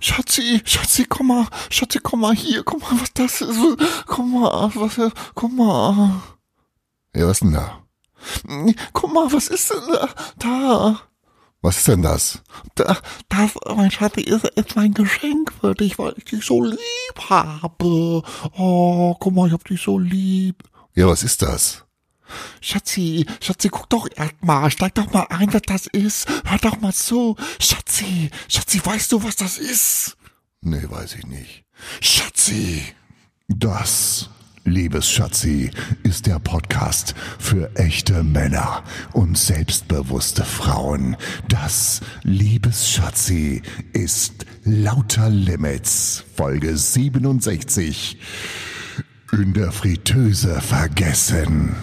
Schatzi, Schatzi, komm mal, Schatzi, komm mal hier, komm mal, was das ist, komm mal, was, komm mal. Ja, was denn da? Guck mal, was ist denn da? Da. Was ist denn das? Da, das, mein Schatzi, ist, ist mein Geschenk für dich, weil ich dich so lieb habe. Oh, guck mal, ich hab dich so lieb. Ja, was ist das? Schatzi, Schatzi, guck doch erst mal, steig doch mal ein, was das ist. Hör doch mal zu. Schatzi, Schatzi, weißt du, was das ist? Nee, weiß ich nicht. Schatzi. Das, liebes Schatzi, ist der Podcast für echte Männer und selbstbewusste Frauen. Das, liebes Schatzi, ist Lauter Limits, Folge 67. In der Fritteuse vergessen.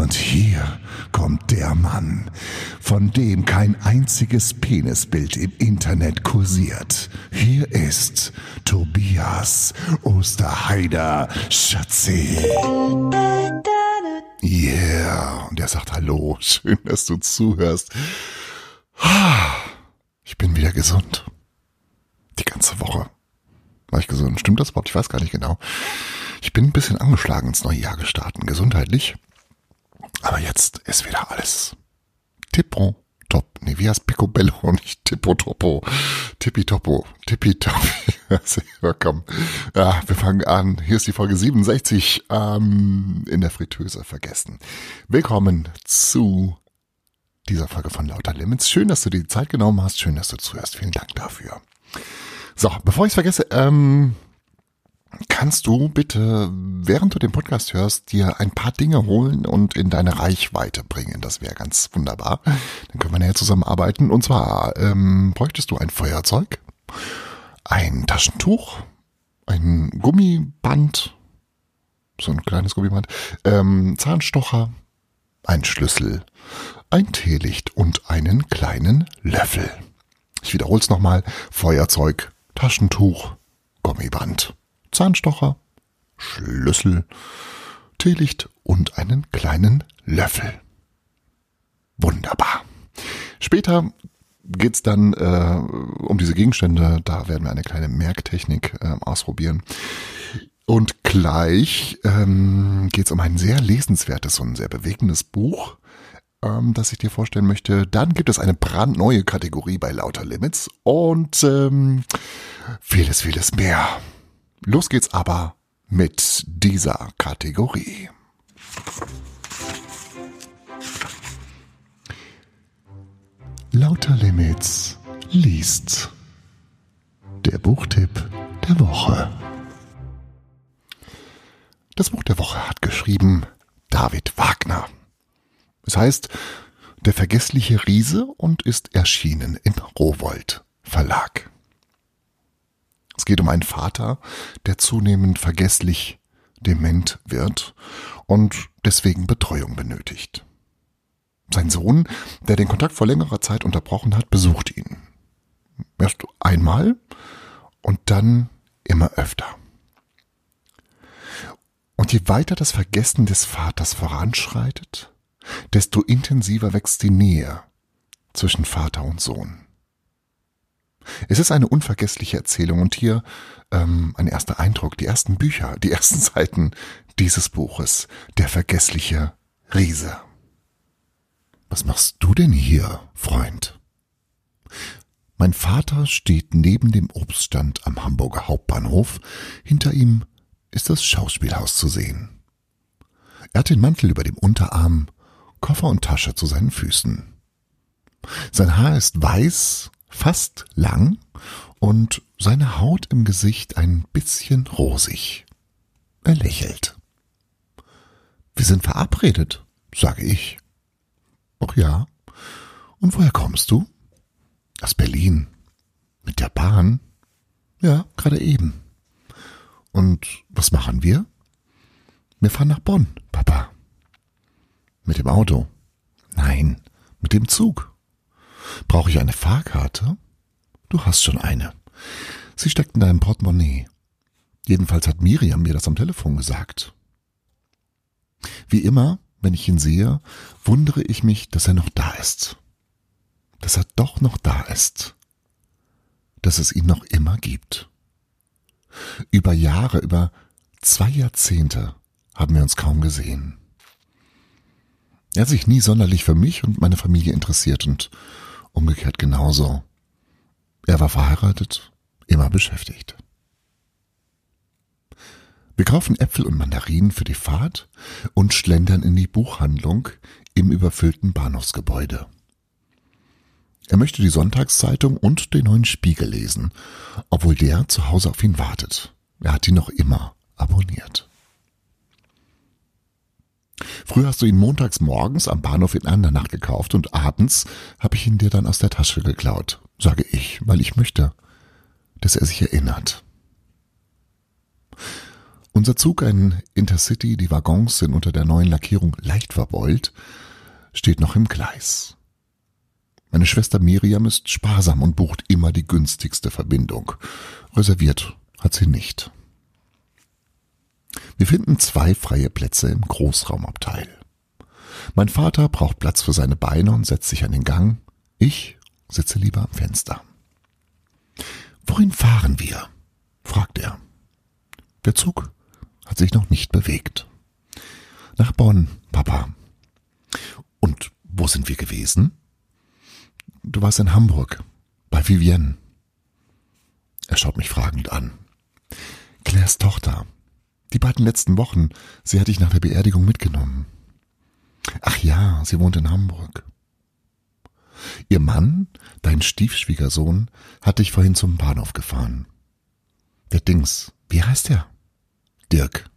Und hier kommt der Mann, von dem kein einziges Penisbild im Internet kursiert. Hier ist Tobias Osterheider Schatzi. Yeah, und er sagt Hallo, schön, dass du zuhörst. Ich bin wieder gesund. Die ganze Woche war ich gesund. Stimmt das überhaupt? Ich weiß gar nicht genau. Ich bin ein bisschen angeschlagen ins neue Jahr gestartet, gesundheitlich. Aber jetzt ist wieder alles tippo top. Nee, wie heißt Picobello? Nicht tippo topo. Tippitoppo. Tippitoppi. ja, komm. Ja, wir fangen an. Hier ist die Folge 67 ähm, in der Fritteuse vergessen. Willkommen zu dieser Folge von Lauter Limits. Schön, dass du dir die Zeit genommen hast. Schön, dass du zuhörst. Vielen Dank dafür. So, bevor ich es vergesse, ähm, kannst du bitte, während du den Podcast hörst, dir ein paar Dinge holen und in deine Reichweite bringen. Das wäre ganz wunderbar. Dann können wir näher zusammenarbeiten. Und zwar ähm, bräuchtest du ein Feuerzeug, ein Taschentuch, ein Gummiband, so ein kleines Gummiband, ähm, Zahnstocher, ein Schlüssel, ein Teelicht und einen kleinen Löffel. Ich wiederhole es nochmal. Feuerzeug, Taschentuch, Gummiband. Zahnstocher, Schlüssel, Teelicht und einen kleinen Löffel. Wunderbar. Später geht's dann äh, um diese Gegenstände. Da werden wir eine kleine Merktechnik äh, ausprobieren. Und gleich ähm, geht um ein sehr lesenswertes und sehr bewegendes Buch, ähm, das ich dir vorstellen möchte. Dann gibt es eine brandneue Kategorie bei Lauter Limits und ähm, vieles, vieles mehr. Los geht's aber mit dieser Kategorie. Lauter Limits liest der Buchtipp der Woche. Das Buch der Woche hat geschrieben David Wagner. Es heißt Der vergessliche Riese und ist erschienen im Rowold Verlag. Es geht um einen Vater, der zunehmend vergesslich dement wird und deswegen Betreuung benötigt. Sein Sohn, der den Kontakt vor längerer Zeit unterbrochen hat, besucht ihn. Erst einmal und dann immer öfter. Und je weiter das Vergessen des Vaters voranschreitet, desto intensiver wächst die Nähe zwischen Vater und Sohn. Es ist eine unvergessliche Erzählung und hier ähm, ein erster Eindruck, die ersten Bücher, die ersten Seiten dieses Buches, Der vergessliche Riese. Was machst du denn hier, Freund? Mein Vater steht neben dem Obststand am Hamburger Hauptbahnhof, hinter ihm ist das Schauspielhaus zu sehen. Er hat den Mantel über dem Unterarm, Koffer und Tasche zu seinen Füßen. Sein Haar ist weiß fast lang und seine Haut im Gesicht ein bisschen rosig. Er lächelt. Wir sind verabredet, sage ich. Ach ja. Und woher kommst du? Aus Berlin. Mit der Bahn? Ja, gerade eben. Und was machen wir? Wir fahren nach Bonn, Papa. Mit dem Auto? Nein, mit dem Zug. Brauche ich eine Fahrkarte? Du hast schon eine. Sie steckt in deinem Portemonnaie. Jedenfalls hat Miriam mir das am Telefon gesagt. Wie immer, wenn ich ihn sehe, wundere ich mich, dass er noch da ist. Dass er doch noch da ist. dass es ihn noch immer gibt. Über Jahre, über zwei Jahrzehnte haben wir uns kaum gesehen. Er hat sich nie sonderlich für mich und meine Familie interessiert und umgekehrt genauso. Er war verheiratet, immer beschäftigt. Wir kaufen Äpfel und Mandarinen für die Fahrt und schlendern in die Buchhandlung im überfüllten Bahnhofsgebäude. Er möchte die Sonntagszeitung und den neuen Spiegel lesen, obwohl der zu Hause auf ihn wartet. Er hat ihn noch immer abonniert. Früher hast du ihn montags morgens am Bahnhof in Andernach gekauft und abends habe ich ihn dir dann aus der Tasche geklaut, sage ich, weil ich möchte, dass er sich erinnert. Unser Zug, ein Intercity, die Waggons sind unter der neuen Lackierung leicht verbeult, steht noch im Gleis. Meine Schwester Miriam ist sparsam und bucht immer die günstigste Verbindung. Reserviert hat sie nicht. Wir finden zwei freie Plätze im Großraumabteil. Mein Vater braucht Platz für seine Beine und setzt sich an den Gang. Ich sitze lieber am Fenster. Wohin fahren wir? fragt er. Der Zug hat sich noch nicht bewegt. Nach Bonn, Papa. Und wo sind wir gewesen? Du warst in Hamburg, bei Vivienne. Er schaut mich fragend an. Claires Tochter, die beiden letzten Wochen, sie hatte ich nach der Beerdigung mitgenommen. Ach ja, sie wohnt in Hamburg. Ihr Mann, dein Stiefschwiegersohn, hat dich vorhin zum Bahnhof gefahren. Der Dings, wie heißt er? Dirk.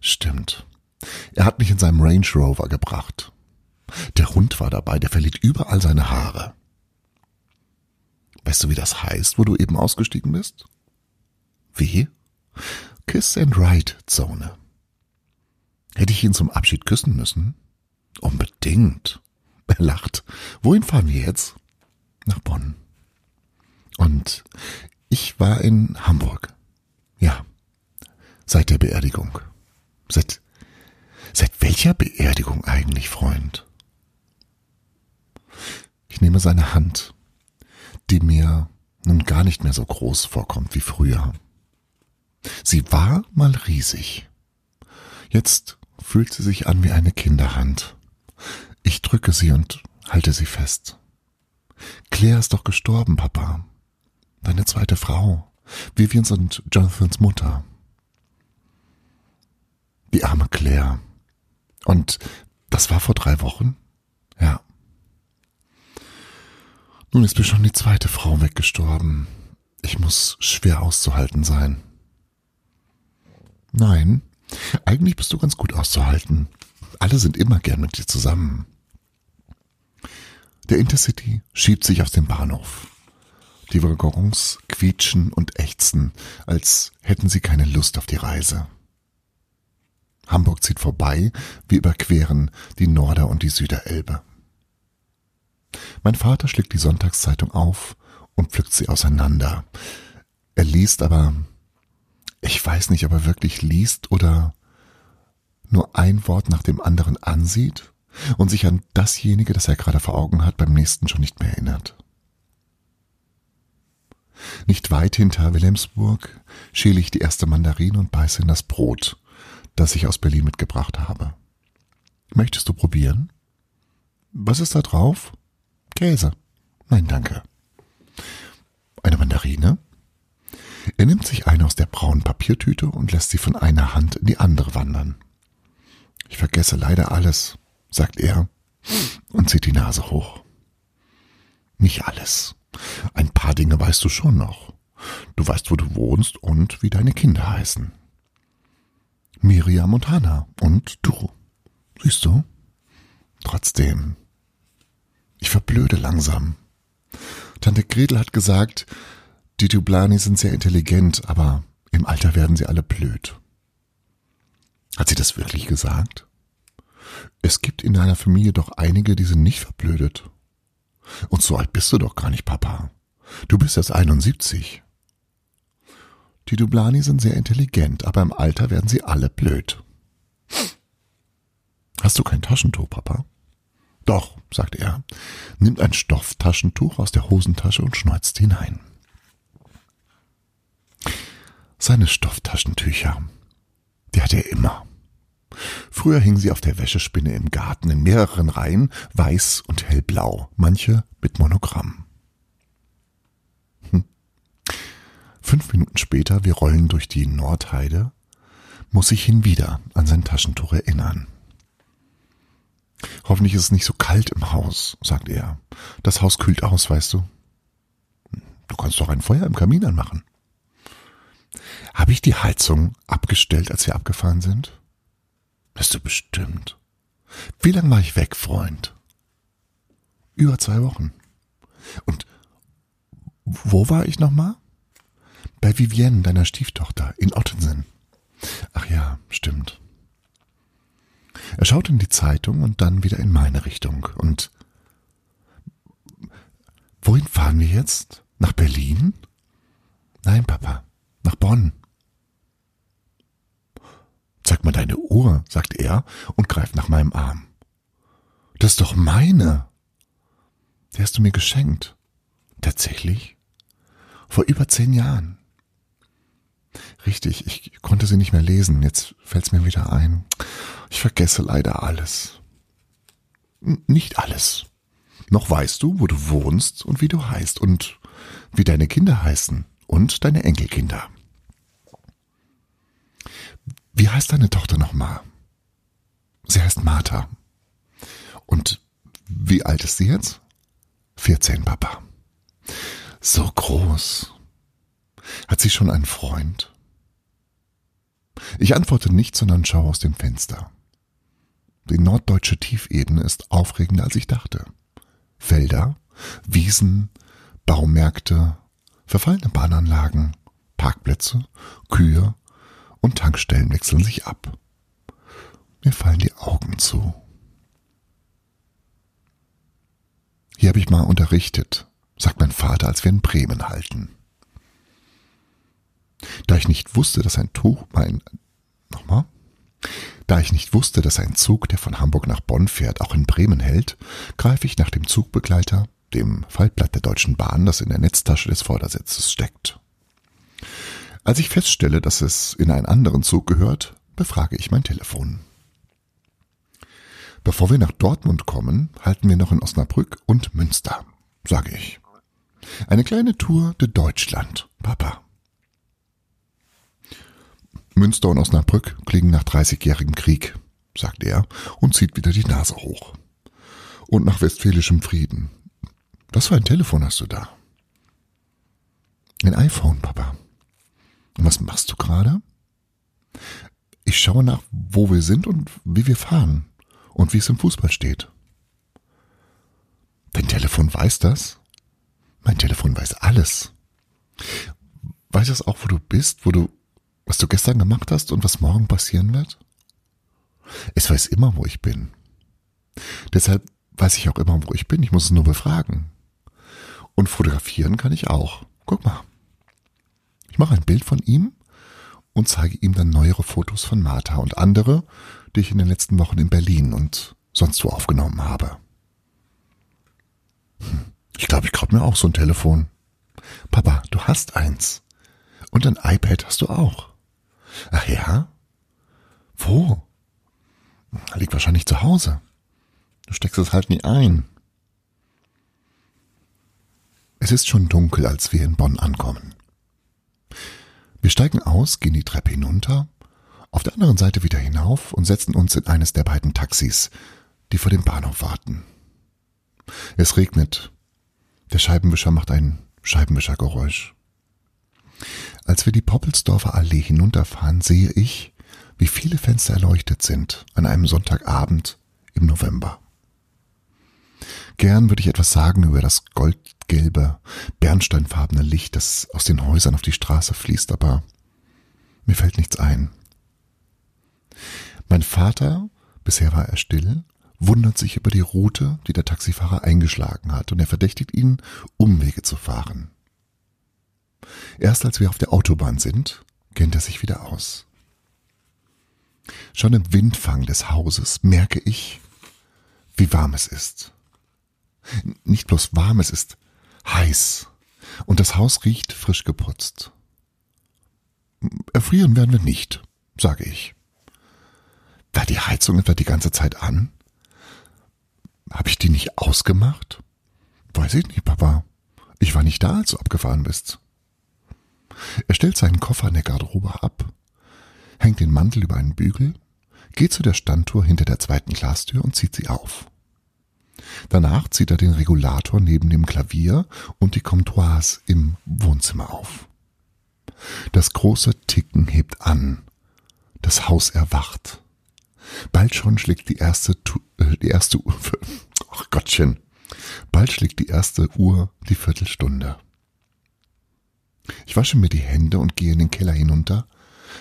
Stimmt. Er hat mich in seinem Range Rover gebracht. Der Hund war dabei, der verliert überall seine Haare. Weißt du, wie das heißt, wo du eben ausgestiegen bist? Wie? Kiss and Ride Zone. Hätte ich ihn zum Abschied küssen müssen? Unbedingt. Er lacht. Wohin fahren wir jetzt? Nach Bonn. Und ich war in Hamburg. Ja. Seit der Beerdigung. Seit, seit welcher Beerdigung eigentlich, Freund? Ich nehme seine Hand, die mir nun gar nicht mehr so groß vorkommt wie früher. Sie war mal riesig. Jetzt fühlt sie sich an wie eine Kinderhand. Ich drücke sie und halte sie fest. Claire ist doch gestorben, Papa. Deine zweite Frau. Vivians und Jonathans Mutter. Die arme Claire. Und das war vor drei Wochen? Ja. Nun ist mir schon die zweite Frau weggestorben. Ich muss schwer auszuhalten sein. Nein, eigentlich bist du ganz gut auszuhalten. Alle sind immer gern mit dir zusammen. Der Intercity schiebt sich aus dem Bahnhof. Die Waggons quietschen und ächzen, als hätten sie keine Lust auf die Reise. Hamburg zieht vorbei, wir überqueren die Norder- und die Süderelbe. Mein Vater schlägt die Sonntagszeitung auf und pflückt sie auseinander. Er liest aber ich weiß nicht, ob er wirklich liest oder nur ein Wort nach dem anderen ansieht und sich an dasjenige, das er gerade vor Augen hat, beim nächsten schon nicht mehr erinnert. Nicht weit hinter Wilhelmsburg schäle ich die erste Mandarine und beiße in das Brot, das ich aus Berlin mitgebracht habe. Möchtest du probieren? Was ist da drauf? Käse. Nein, danke. Eine Mandarine? Er nimmt sich eine aus der braunen Papiertüte und lässt sie von einer Hand in die andere wandern. Ich vergesse leider alles, sagt er und zieht die Nase hoch. Nicht alles. Ein paar Dinge weißt du schon noch. Du weißt, wo du wohnst und wie deine Kinder heißen. Miriam und Hannah und du. Siehst du? Trotzdem. Ich verblöde langsam. Tante Gretel hat gesagt, die Dublani sind sehr intelligent, aber im Alter werden sie alle blöd. Hat sie das wirklich gesagt? Es gibt in deiner Familie doch einige, die sind nicht verblödet. Und so alt bist du doch gar nicht, Papa. Du bist erst 71. Die Dublani sind sehr intelligent, aber im Alter werden sie alle blöd. Hast du kein Taschentuch, Papa? Doch, sagt er, nimmt ein Stofftaschentuch aus der Hosentasche und schneuzt hinein. Seine Stofftaschentücher. Die hatte er immer. Früher hingen sie auf der Wäschespinne im Garten in mehreren Reihen, weiß und hellblau, manche mit Monogramm. Hm. Fünf Minuten später, wir rollen durch die Nordheide, muss ich ihn wieder an sein Taschentuch erinnern. Hoffentlich ist es nicht so kalt im Haus, sagt er. Das Haus kühlt aus, weißt du. Du kannst doch ein Feuer im Kamin anmachen. Habe ich die Heizung abgestellt, als wir abgefahren sind? Bist du bestimmt. Wie lange war ich weg, Freund? Über zwei Wochen. Und wo war ich nochmal? Bei Vivienne, deiner Stieftochter, in Ottensen. Ach ja, stimmt. Er schaut in die Zeitung und dann wieder in meine Richtung. Und wohin fahren wir jetzt? Nach Berlin? Nein, Papa, nach Bonn. Zeig mal deine Uhr, sagt er und greift nach meinem Arm. Das ist doch meine. Die hast du mir geschenkt. Tatsächlich? Vor über zehn Jahren. Richtig, ich konnte sie nicht mehr lesen. Jetzt fällt's mir wieder ein. Ich vergesse leider alles. Nicht alles. Noch weißt du, wo du wohnst und wie du heißt und wie deine Kinder heißen und deine Enkelkinder. Wie heißt deine Tochter nochmal? Sie heißt Martha. Und wie alt ist sie jetzt? 14, Papa. So groß. Hat sie schon einen Freund? Ich antworte nicht, sondern schaue aus dem Fenster. Die norddeutsche Tiefebene ist aufregender, als ich dachte. Felder, Wiesen, Baumärkte, verfallene Bahnanlagen, Parkplätze, Kühe und Tankstellen wechseln sich ab. Mir fallen die Augen zu. Hier habe ich mal unterrichtet, sagt mein Vater, als wir in Bremen halten. Da ich nicht wusste, dass ein Tuch mein nochmal da ich nicht wusste, dass ein Zug, der von Hamburg nach Bonn fährt, auch in Bremen hält, greife ich nach dem Zugbegleiter, dem Faltblatt der Deutschen Bahn, das in der Netztasche des Vordersitzes steckt. Als ich feststelle, dass es in einen anderen Zug gehört, befrage ich mein Telefon. Bevor wir nach Dortmund kommen, halten wir noch in Osnabrück und Münster, sage ich. Eine kleine Tour de Deutschland, Papa. Münster und Osnabrück klingen nach dreißigjährigem Krieg, sagt er und zieht wieder die Nase hoch. Und nach westfälischem Frieden. Was für ein Telefon hast du da? Ein iPhone, Papa. Was machst du gerade? Ich schaue nach, wo wir sind und wie wir fahren und wie es im Fußball steht. Dein Telefon weiß das? Mein Telefon weiß alles. Weiß es auch, wo du bist, wo du was du gestern gemacht hast und was morgen passieren wird? Es weiß immer, wo ich bin. Deshalb weiß ich auch immer, wo ich bin. Ich muss es nur befragen. Und fotografieren kann ich auch. Guck mal. Ich mache ein Bild von ihm und zeige ihm dann neuere Fotos von Martha und andere, die ich in den letzten Wochen in Berlin und sonst wo aufgenommen habe. Hm, ich glaube, ich kaufe mir auch so ein Telefon. Papa, du hast eins. Und ein iPad hast du auch. Ach ja? Wo? Liegt wahrscheinlich zu Hause. Du steckst es halt nie ein. Es ist schon dunkel, als wir in Bonn ankommen. Wir steigen aus, gehen die Treppe hinunter, auf der anderen Seite wieder hinauf und setzen uns in eines der beiden Taxis, die vor dem Bahnhof warten. Es regnet. Der Scheibenwischer macht ein Scheibenwischergeräusch. Als wir die Poppelsdorfer Allee hinunterfahren, sehe ich, wie viele Fenster erleuchtet sind an einem Sonntagabend im November. Gern würde ich etwas sagen über das goldgelbe, bernsteinfarbene Licht, das aus den Häusern auf die Straße fließt, aber mir fällt nichts ein. Mein Vater, bisher war er still, wundert sich über die Route, die der Taxifahrer eingeschlagen hat, und er verdächtigt ihn, Umwege zu fahren. Erst als wir auf der Autobahn sind, kennt er sich wieder aus. Schon im Windfang des Hauses merke ich, wie warm es ist. Nicht bloß warm, es ist heiß. Und das Haus riecht frisch geputzt. Erfrieren werden wir nicht, sage ich. War die Heizung etwa die ganze Zeit an? Habe ich die nicht ausgemacht? Weiß ich nicht, Papa. Ich war nicht da, als du abgefahren bist. Er stellt seinen Koffer in der Garderobe ab, hängt den Mantel über einen Bügel, geht zu der Standtour hinter der zweiten Glastür und zieht sie auf. Danach zieht er den Regulator neben dem Klavier und die Comptoirs im Wohnzimmer auf. Das große Ticken hebt an. Das Haus erwacht. Bald schon schlägt die erste, tu äh, die erste Uhr, ach Gottchen, bald schlägt die erste Uhr die Viertelstunde. Ich wasche mir die Hände und gehe in den Keller hinunter,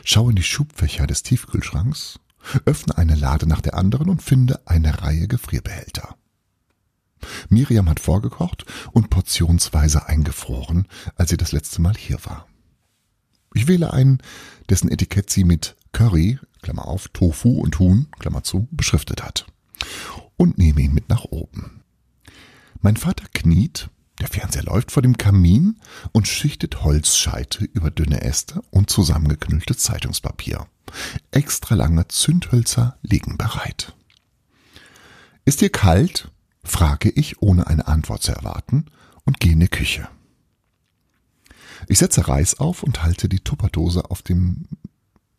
schaue in die Schubfächer des Tiefkühlschranks, öffne eine Lade nach der anderen und finde eine Reihe Gefrierbehälter. Miriam hat vorgekocht und portionsweise eingefroren, als sie das letzte Mal hier war. Ich wähle einen, dessen Etikett sie mit Curry, Klammer auf, Tofu und Huhn, Klammer zu, beschriftet hat. Und nehme ihn mit nach oben. Mein Vater kniet, der Fernseher läuft vor dem Kamin und schichtet Holzscheite über dünne Äste und zusammengeknüllte Zeitungspapier. Extra lange Zündhölzer liegen bereit. Ist dir kalt? Frage ich, ohne eine Antwort zu erwarten, und gehe in die Küche. Ich setze Reis auf und halte die Tupperdose auf dem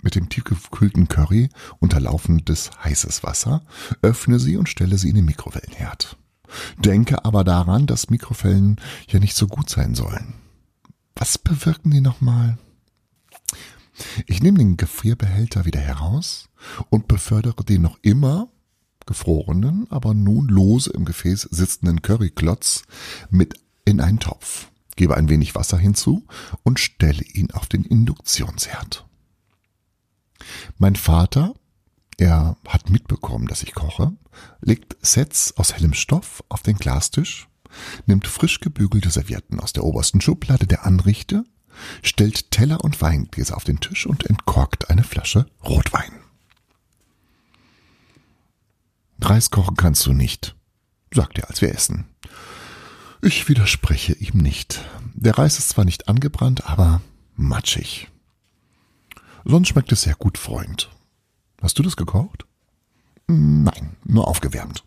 mit dem tiefgekühlten Curry unter laufendes heißes Wasser, öffne sie und stelle sie in den Mikrowellenherd. Denke aber daran, dass Mikrowellen ja nicht so gut sein sollen. Was bewirken die nochmal? Ich nehme den Gefrierbehälter wieder heraus und befördere den noch immer gefrorenen, aber nun lose im Gefäß sitzenden Curryklotz mit in einen Topf, gebe ein wenig Wasser hinzu und stelle ihn auf den Induktionsherd. Mein Vater, er hat mitbekommen, dass ich koche, legt Sets aus hellem Stoff auf den Glastisch, nimmt frisch gebügelte Servietten aus der obersten Schublade der Anrichte, stellt Teller und Weingläser auf den Tisch und entkorkt eine Flasche Rotwein. Reis kochen kannst du nicht, sagt er, als wir essen. Ich widerspreche ihm nicht. Der Reis ist zwar nicht angebrannt, aber matschig. Sonst schmeckt es sehr gut, Freund. Hast du das gekocht? Nein, nur aufgewärmt.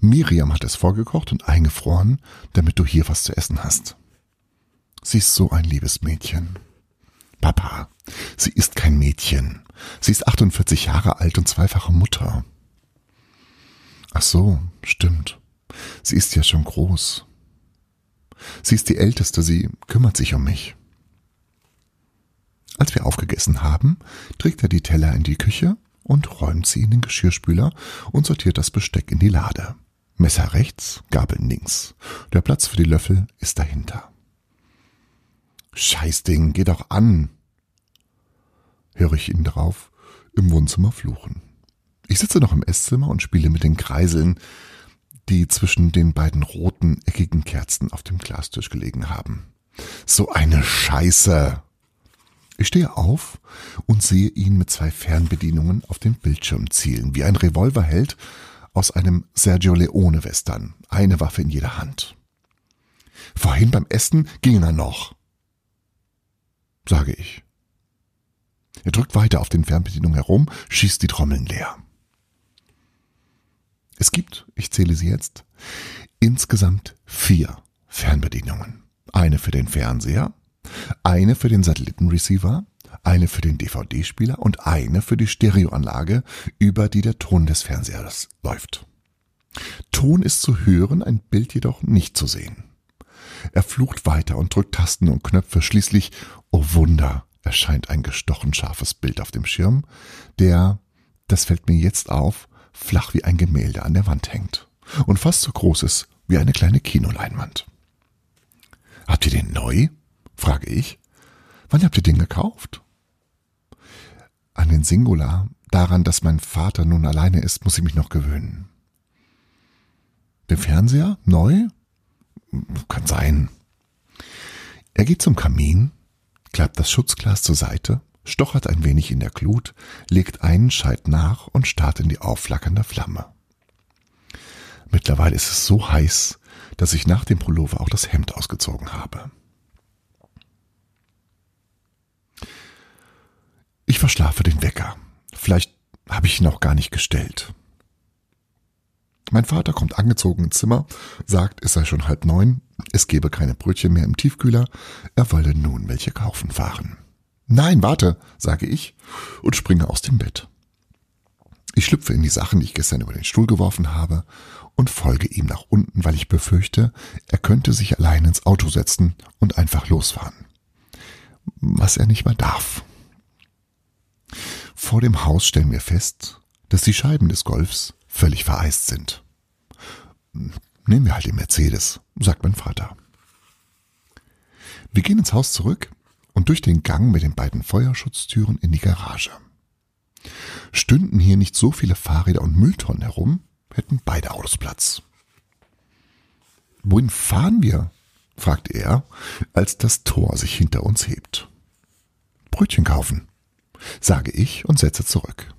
Miriam hat es vorgekocht und eingefroren, damit du hier was zu essen hast. Sie ist so ein liebes Mädchen. Papa, sie ist kein Mädchen. Sie ist 48 Jahre alt und zweifache Mutter. Ach so, stimmt. Sie ist ja schon groß. Sie ist die Älteste, sie kümmert sich um mich. Als wir aufgegessen haben, trägt er die Teller in die Küche und räumt sie in den Geschirrspüler und sortiert das Besteck in die Lade. Messer rechts, Gabeln links. Der Platz für die Löffel ist dahinter. Scheißding, geh doch an! höre ich ihn drauf im Wohnzimmer fluchen. Ich sitze noch im Esszimmer und spiele mit den Kreiseln, die zwischen den beiden roten, eckigen Kerzen auf dem Glastisch gelegen haben. So eine Scheiße! Ich stehe auf und sehe ihn mit zwei Fernbedienungen auf den Bildschirm zielen, wie ein Revolverheld aus einem Sergio Leone Western, eine Waffe in jeder Hand. Vorhin beim Essen ging er noch, sage ich. Er drückt weiter auf den Fernbedienungen herum, schießt die Trommeln leer. Es gibt, ich zähle sie jetzt, insgesamt vier Fernbedienungen. Eine für den Fernseher, eine für den Satellitenreceiver, eine für den DVD-Spieler und eine für die Stereoanlage, über die der Ton des Fernsehers läuft. Ton ist zu hören, ein Bild jedoch nicht zu sehen. Er flucht weiter und drückt Tasten und Knöpfe. Schließlich, oh Wunder, erscheint ein gestochen scharfes Bild auf dem Schirm, der, das fällt mir jetzt auf, flach wie ein Gemälde an der Wand hängt und fast so groß ist wie eine kleine Kinoleinwand. Habt ihr den neu? frage ich. Wann habt ihr den gekauft? An den Singular, daran, dass mein Vater nun alleine ist, muss ich mich noch gewöhnen. Den Fernseher? Neu? Kann sein. Er geht zum Kamin, klappt das Schutzglas zur Seite, stochert ein wenig in der Glut, legt einen Scheit nach und starrt in die aufflackernde Flamme. Mittlerweile ist es so heiß, dass ich nach dem Pullover auch das Hemd ausgezogen habe. verschlafe den Wecker. Vielleicht habe ich ihn auch gar nicht gestellt. Mein Vater kommt angezogen ins Zimmer, sagt, es sei schon halb neun, es gebe keine Brötchen mehr im Tiefkühler, er wolle nun welche kaufen fahren. Nein, warte, sage ich und springe aus dem Bett. Ich schlüpfe in die Sachen, die ich gestern über den Stuhl geworfen habe, und folge ihm nach unten, weil ich befürchte, er könnte sich allein ins Auto setzen und einfach losfahren. Was er nicht mehr darf. Vor dem Haus stellen wir fest, dass die Scheiben des Golfs völlig vereist sind. Nehmen wir halt den Mercedes, sagt mein Vater. Wir gehen ins Haus zurück und durch den Gang mit den beiden Feuerschutztüren in die Garage. Stünden hier nicht so viele Fahrräder und Mülltonnen herum, hätten beide Autos Platz. Wohin fahren wir? fragt er, als das Tor sich hinter uns hebt. Brötchen kaufen, sage ich und setze zurück.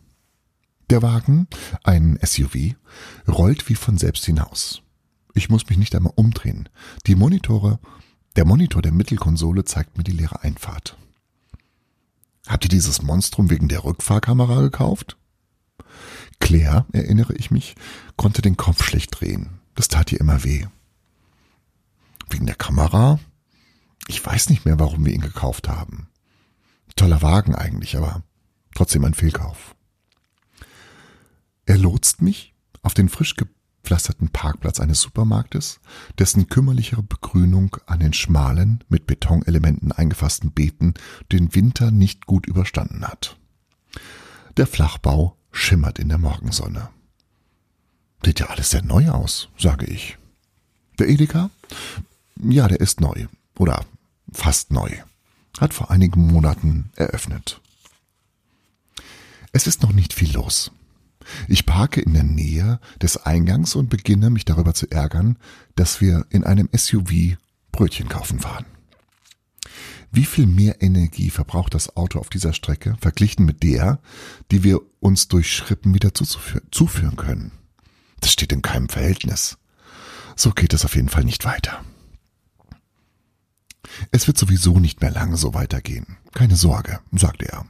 Der Wagen, ein SUV, rollt wie von selbst hinaus. Ich muss mich nicht einmal umdrehen. Die Monitore, der Monitor der Mittelkonsole zeigt mir die leere Einfahrt. Habt ihr dieses Monstrum wegen der Rückfahrkamera gekauft? Claire, erinnere ich mich, konnte den Kopf schlecht drehen. Das tat ihr immer weh. Wegen der Kamera? Ich weiß nicht mehr, warum wir ihn gekauft haben. Toller Wagen eigentlich, aber trotzdem ein Fehlkauf. Er lotst mich auf den frisch gepflasterten Parkplatz eines Supermarktes, dessen kümmerlichere Begrünung an den schmalen, mit Betonelementen eingefassten Beeten den Winter nicht gut überstanden hat. Der Flachbau schimmert in der Morgensonne. Sieht ja alles sehr neu aus, sage ich. Der Edeka? Ja, der ist neu. Oder fast neu. Hat vor einigen Monaten eröffnet. Es ist noch nicht viel los. Ich parke in der Nähe des Eingangs und beginne mich darüber zu ärgern, dass wir in einem SUV Brötchen kaufen fahren. Wie viel mehr Energie verbraucht das Auto auf dieser Strecke verglichen mit der, die wir uns durch Schrippen wieder zuführen können? Das steht in keinem Verhältnis. So geht es auf jeden Fall nicht weiter. Es wird sowieso nicht mehr lange so weitergehen. Keine Sorge, sagt er.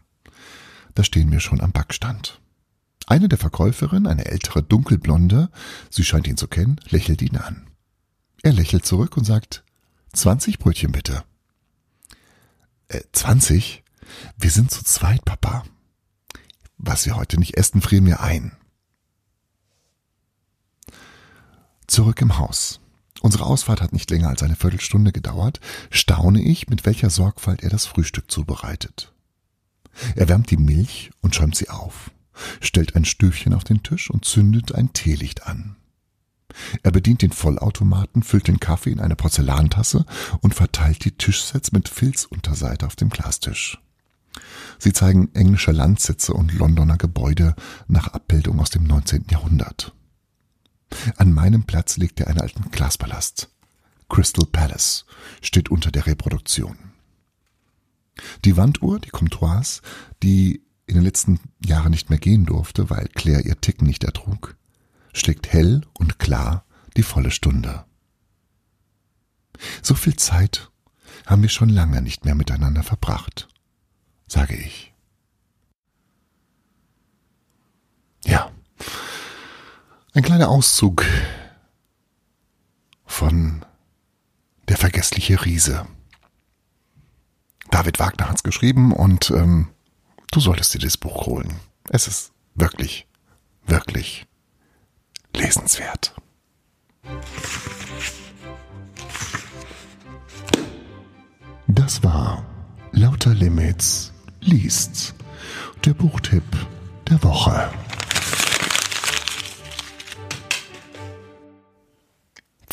Da stehen wir schon am Backstand. Eine der Verkäuferinnen, eine ältere Dunkelblonde, sie scheint ihn zu kennen, lächelt ihn an. Er lächelt zurück und sagt, 20 Brötchen bitte. Äh, 20? Wir sind zu zweit, Papa. Was wir heute nicht essen, frieren wir ein. Zurück im Haus. Unsere Ausfahrt hat nicht länger als eine Viertelstunde gedauert, staune ich, mit welcher Sorgfalt er das Frühstück zubereitet. Er wärmt die Milch und schäumt sie auf, stellt ein Stöfchen auf den Tisch und zündet ein Teelicht an. Er bedient den Vollautomaten, füllt den Kaffee in eine Porzellantasse und verteilt die Tischsets mit Filzunterseite auf dem Glastisch. Sie zeigen englische Landsitze und Londoner Gebäude nach Abbildung aus dem 19. Jahrhundert. An meinem Platz legt er einen alten Glaspalast. Crystal Palace steht unter der Reproduktion. Die Wanduhr, die Comptoirs, die in den letzten Jahren nicht mehr gehen durfte, weil Claire ihr Ticken nicht ertrug, schlägt hell und klar die volle Stunde. So viel Zeit haben wir schon lange nicht mehr miteinander verbracht, sage ich. Ja, ein kleiner Auszug von Der vergessliche Riese. David Wagner hat's geschrieben und ähm, du solltest dir das Buch holen. Es ist wirklich, wirklich lesenswert. Das war Lauter Limits liest der Buchtipp der Woche.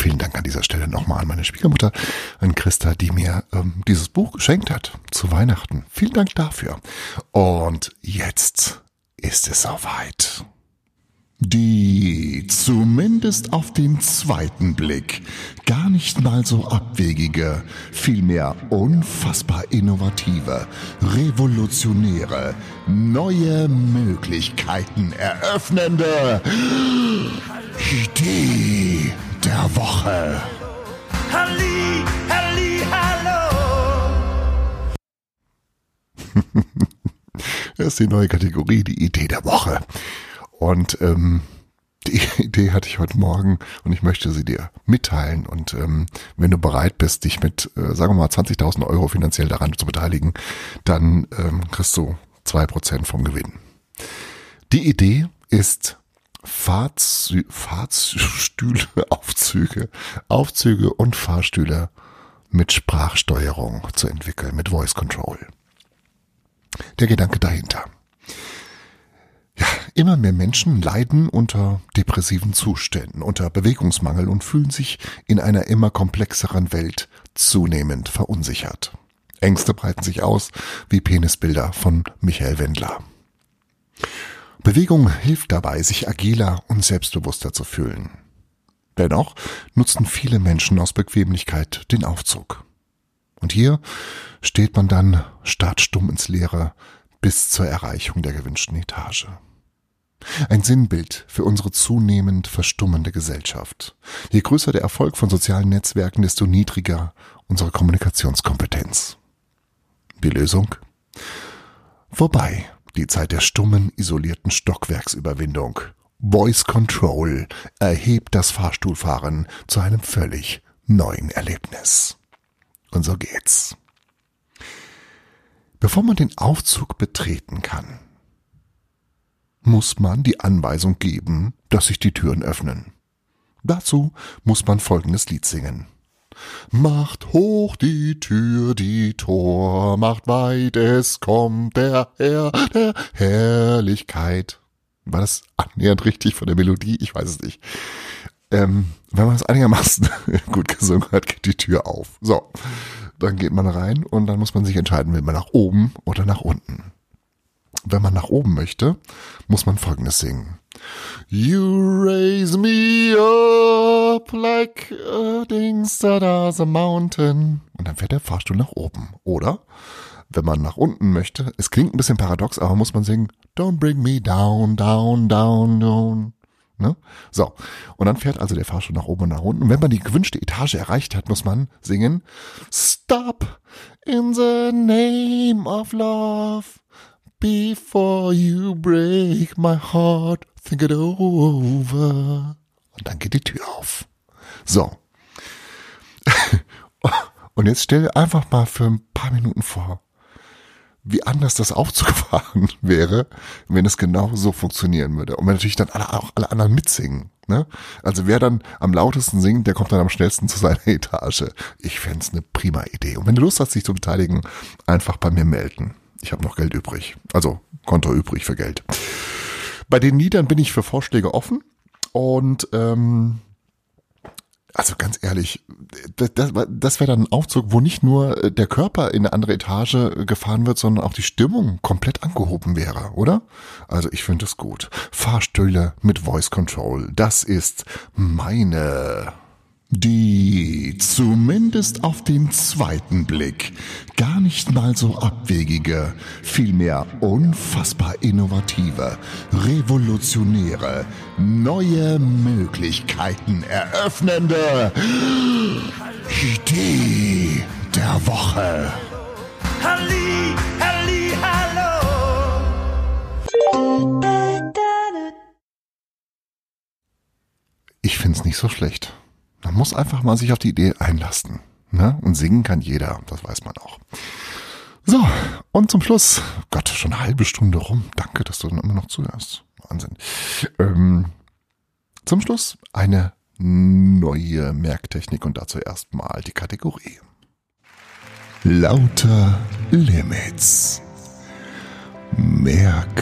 Vielen Dank an dieser Stelle nochmal an meine Schwiegermutter, an Christa, die mir ähm, dieses Buch geschenkt hat zu Weihnachten. Vielen Dank dafür. Und jetzt ist es soweit. Die zumindest auf den zweiten Blick gar nicht mal so abwegige, vielmehr unfassbar innovative, revolutionäre, neue Möglichkeiten eröffnende Idee der Woche. Halli, halli, hallo. Das ist die neue Kategorie, die Idee der Woche. Und ähm, die Idee hatte ich heute Morgen und ich möchte sie dir mitteilen. Und ähm, wenn du bereit bist, dich mit, äh, sagen wir mal, 20.000 Euro finanziell daran zu beteiligen, dann ähm, kriegst du zwei Prozent vom Gewinn. Die Idee ist Fahrzü Fahrstühle, Aufzüge, Aufzüge und Fahrstühle mit Sprachsteuerung zu entwickeln, mit Voice Control. Der Gedanke dahinter. Ja, immer mehr Menschen leiden unter depressiven Zuständen, unter Bewegungsmangel und fühlen sich in einer immer komplexeren Welt zunehmend verunsichert. Ängste breiten sich aus wie Penisbilder von Michael Wendler. Bewegung hilft dabei, sich agiler und selbstbewusster zu fühlen. Dennoch nutzen viele Menschen aus Bequemlichkeit den Aufzug. Und hier steht man dann startstumm ins Leere bis zur Erreichung der gewünschten Etage. Ein Sinnbild für unsere zunehmend verstummende Gesellschaft. Je größer der Erfolg von sozialen Netzwerken, desto niedriger unsere Kommunikationskompetenz. Die Lösung? Vorbei die Zeit der stummen, isolierten Stockwerksüberwindung. Voice Control erhebt das Fahrstuhlfahren zu einem völlig neuen Erlebnis. Und so geht's. Bevor man den Aufzug betreten kann, muss man die Anweisung geben, dass sich die Türen öffnen. Dazu muss man folgendes Lied singen. Macht hoch die Tür, die Tor, macht weit, es kommt der Herr der Herrlichkeit. War das annähernd richtig von der Melodie? Ich weiß es nicht. Ähm, wenn man es einigermaßen gut gesungen hat, geht die Tür auf. So, dann geht man rein und dann muss man sich entscheiden, will man nach oben oder nach unten. Wenn man nach oben möchte, muss man folgendes singen. You raise me up like a dings that is a mountain. Und dann fährt der Fahrstuhl nach oben. Oder, wenn man nach unten möchte, es klingt ein bisschen paradox, aber muss man singen, don't bring me down, down, down, down. Ne? So. Und dann fährt also der Fahrstuhl nach oben und nach unten. Und wenn man die gewünschte Etage erreicht hat, muss man singen, stop in the name of love. Before you break my heart, think it over. Und dann geht die Tür auf. So. Und jetzt stell dir einfach mal für ein paar Minuten vor, wie anders das aufzufahren wäre, wenn es genau so funktionieren würde. Und wenn natürlich dann alle, auch alle anderen mitsingen. Ne? Also wer dann am lautesten singt, der kommt dann am schnellsten zu seiner Etage. Ich fände eine prima Idee. Und wenn du Lust hast, dich zu beteiligen, einfach bei mir melden. Ich habe noch Geld übrig. Also Konto übrig für Geld. Bei den Liedern bin ich für Vorschläge offen. Und ähm, also ganz ehrlich, das, das, das wäre dann ein Aufzug, wo nicht nur der Körper in eine andere Etage gefahren wird, sondern auch die Stimmung komplett angehoben wäre, oder? Also ich finde es gut. Fahrstühle mit Voice Control, das ist meine die zumindest auf den zweiten Blick gar nicht mal so abwegige, vielmehr unfassbar innovative, revolutionäre, neue Möglichkeiten eröffnende Idee der Woche. Halli, halli, hallo. Ich find's nicht so schlecht. Man muss einfach mal sich auf die Idee einlassen. Ne? Und singen kann jeder, das weiß man auch. So, und zum Schluss, Gott, schon eine halbe Stunde rum. Danke, dass du dann immer noch zuhörst. Wahnsinn. Ähm, zum Schluss eine neue Merktechnik und dazu erstmal die Kategorie. Lauter Limits. Merkwürdig.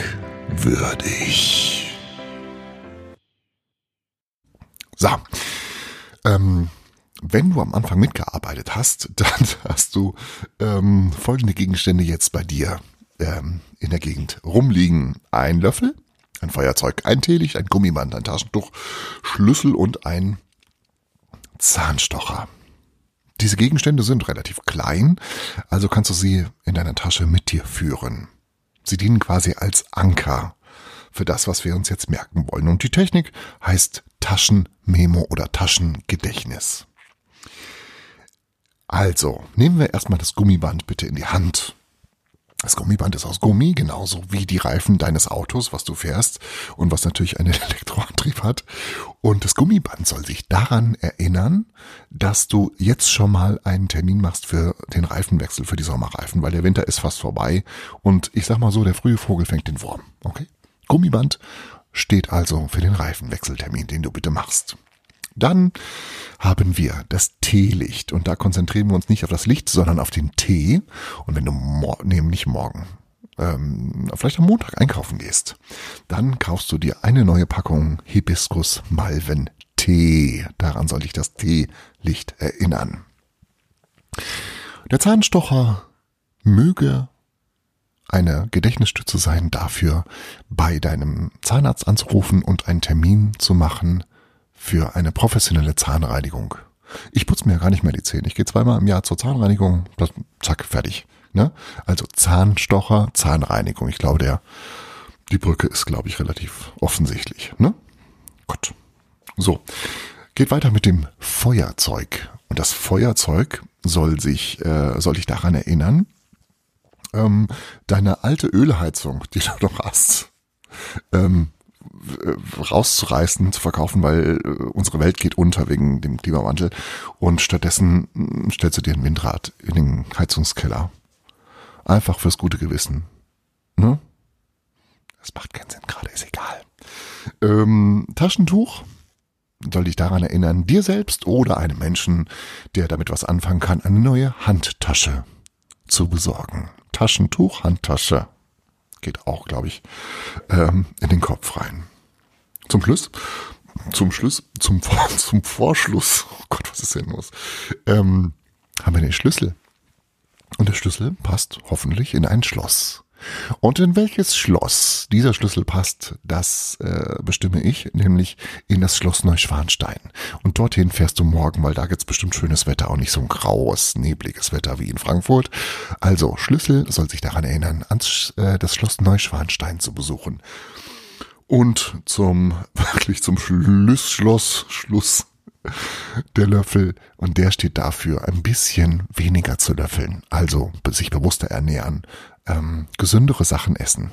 So, ähm, wenn du am Anfang mitgearbeitet hast, dann hast du ähm, folgende Gegenstände jetzt bei dir ähm, in der Gegend rumliegen. Ein Löffel, ein Feuerzeug, ein Teelicht, ein Gummiband, ein Taschentuch, Schlüssel und ein Zahnstocher. Diese Gegenstände sind relativ klein, also kannst du sie in deiner Tasche mit dir führen. Sie dienen quasi als Anker für das, was wir uns jetzt merken wollen. Und die Technik heißt Taschenmemo oder Taschengedächtnis. Also, nehmen wir erstmal das Gummiband bitte in die Hand. Das Gummiband ist aus Gummi, genauso wie die Reifen deines Autos, was du fährst und was natürlich einen Elektroantrieb hat. Und das Gummiband soll sich daran erinnern, dass du jetzt schon mal einen Termin machst für den Reifenwechsel, für die Sommerreifen, weil der Winter ist fast vorbei. Und ich sag mal so, der frühe Vogel fängt den Wurm. Okay? Gummiband steht also für den Reifenwechseltermin, den du bitte machst. Dann haben wir das Teelicht und da konzentrieren wir uns nicht auf das Licht, sondern auf den Tee. Und wenn du mor nee, nicht morgen, ähm, vielleicht am Montag einkaufen gehst, dann kaufst du dir eine neue Packung Hibiskus Malven Tee. Daran soll dich das Teelicht erinnern. Der Zahnstocher möge eine Gedächtnisstütze sein, dafür bei deinem Zahnarzt anzurufen und einen Termin zu machen, für eine professionelle Zahnreinigung. Ich putze mir ja gar nicht mehr die Zähne. Ich gehe zweimal im Jahr zur Zahnreinigung, zack, fertig. Ne? Also Zahnstocher, Zahnreinigung. Ich glaube, der, die Brücke ist, glaube ich, relativ offensichtlich. Ne? Gut. So. Geht weiter mit dem Feuerzeug. Und das Feuerzeug soll sich, äh, soll dich daran erinnern, ähm, deine alte Ölheizung, die du noch hast, ähm, äh, rauszureißen, zu verkaufen, weil äh, unsere Welt geht unter wegen dem Klimawandel. Und stattdessen hm, stellst du dir ein Windrad in den Heizungskeller. Einfach fürs gute Gewissen. Ne? Das macht keinen Sinn gerade, ist egal. Ähm, Taschentuch soll dich daran erinnern, dir selbst oder einem Menschen, der damit was anfangen kann, eine neue Handtasche zu besorgen. Taschentuch, Handtasche geht auch, glaube ich, ähm, in den Kopf rein. Zum Schluss, zum Schluss, zum, zum Vorschluss, oh Gott, was ist denn los? Ähm, haben wir den Schlüssel. Und der Schlüssel passt hoffentlich in ein Schloss. Und in welches Schloss dieser Schlüssel passt, das äh, bestimme ich, nämlich in das Schloss Neuschwanstein. Und dorthin fährst du morgen, weil da gibt's bestimmt schönes Wetter und nicht so ein graues, nebliges Wetter wie in Frankfurt. Also Schlüssel soll sich daran erinnern, ans, äh, das Schloss Neuschwanstein zu besuchen. Und zum, wirklich zum Schlussschloss, Schluss der Löffel und der steht dafür, ein bisschen weniger zu löffeln, also sich bewusster ernähren, ähm, gesündere Sachen essen.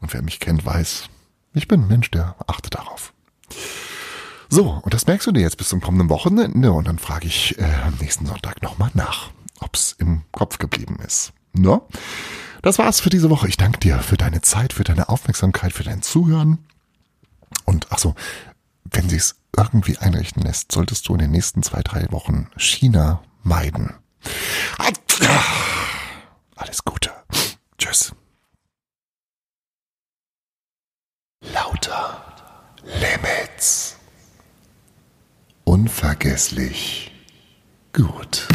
und wer mich kennt, weiß, ich bin ein Mensch, der achtet darauf. So, und das merkst du dir jetzt bis zum kommenden Wochenende und dann frage ich äh, am nächsten Sonntag nochmal nach, ob's im Kopf geblieben ist. No? Das war's für diese Woche. Ich danke dir für deine Zeit, für deine Aufmerksamkeit, für dein Zuhören. Und ach so, wenn sich's irgendwie einrichten lässt, solltest du in den nächsten zwei, drei Wochen China meiden. Alles Gute. Tschüss. Lauter Limits. Unvergesslich. Gut.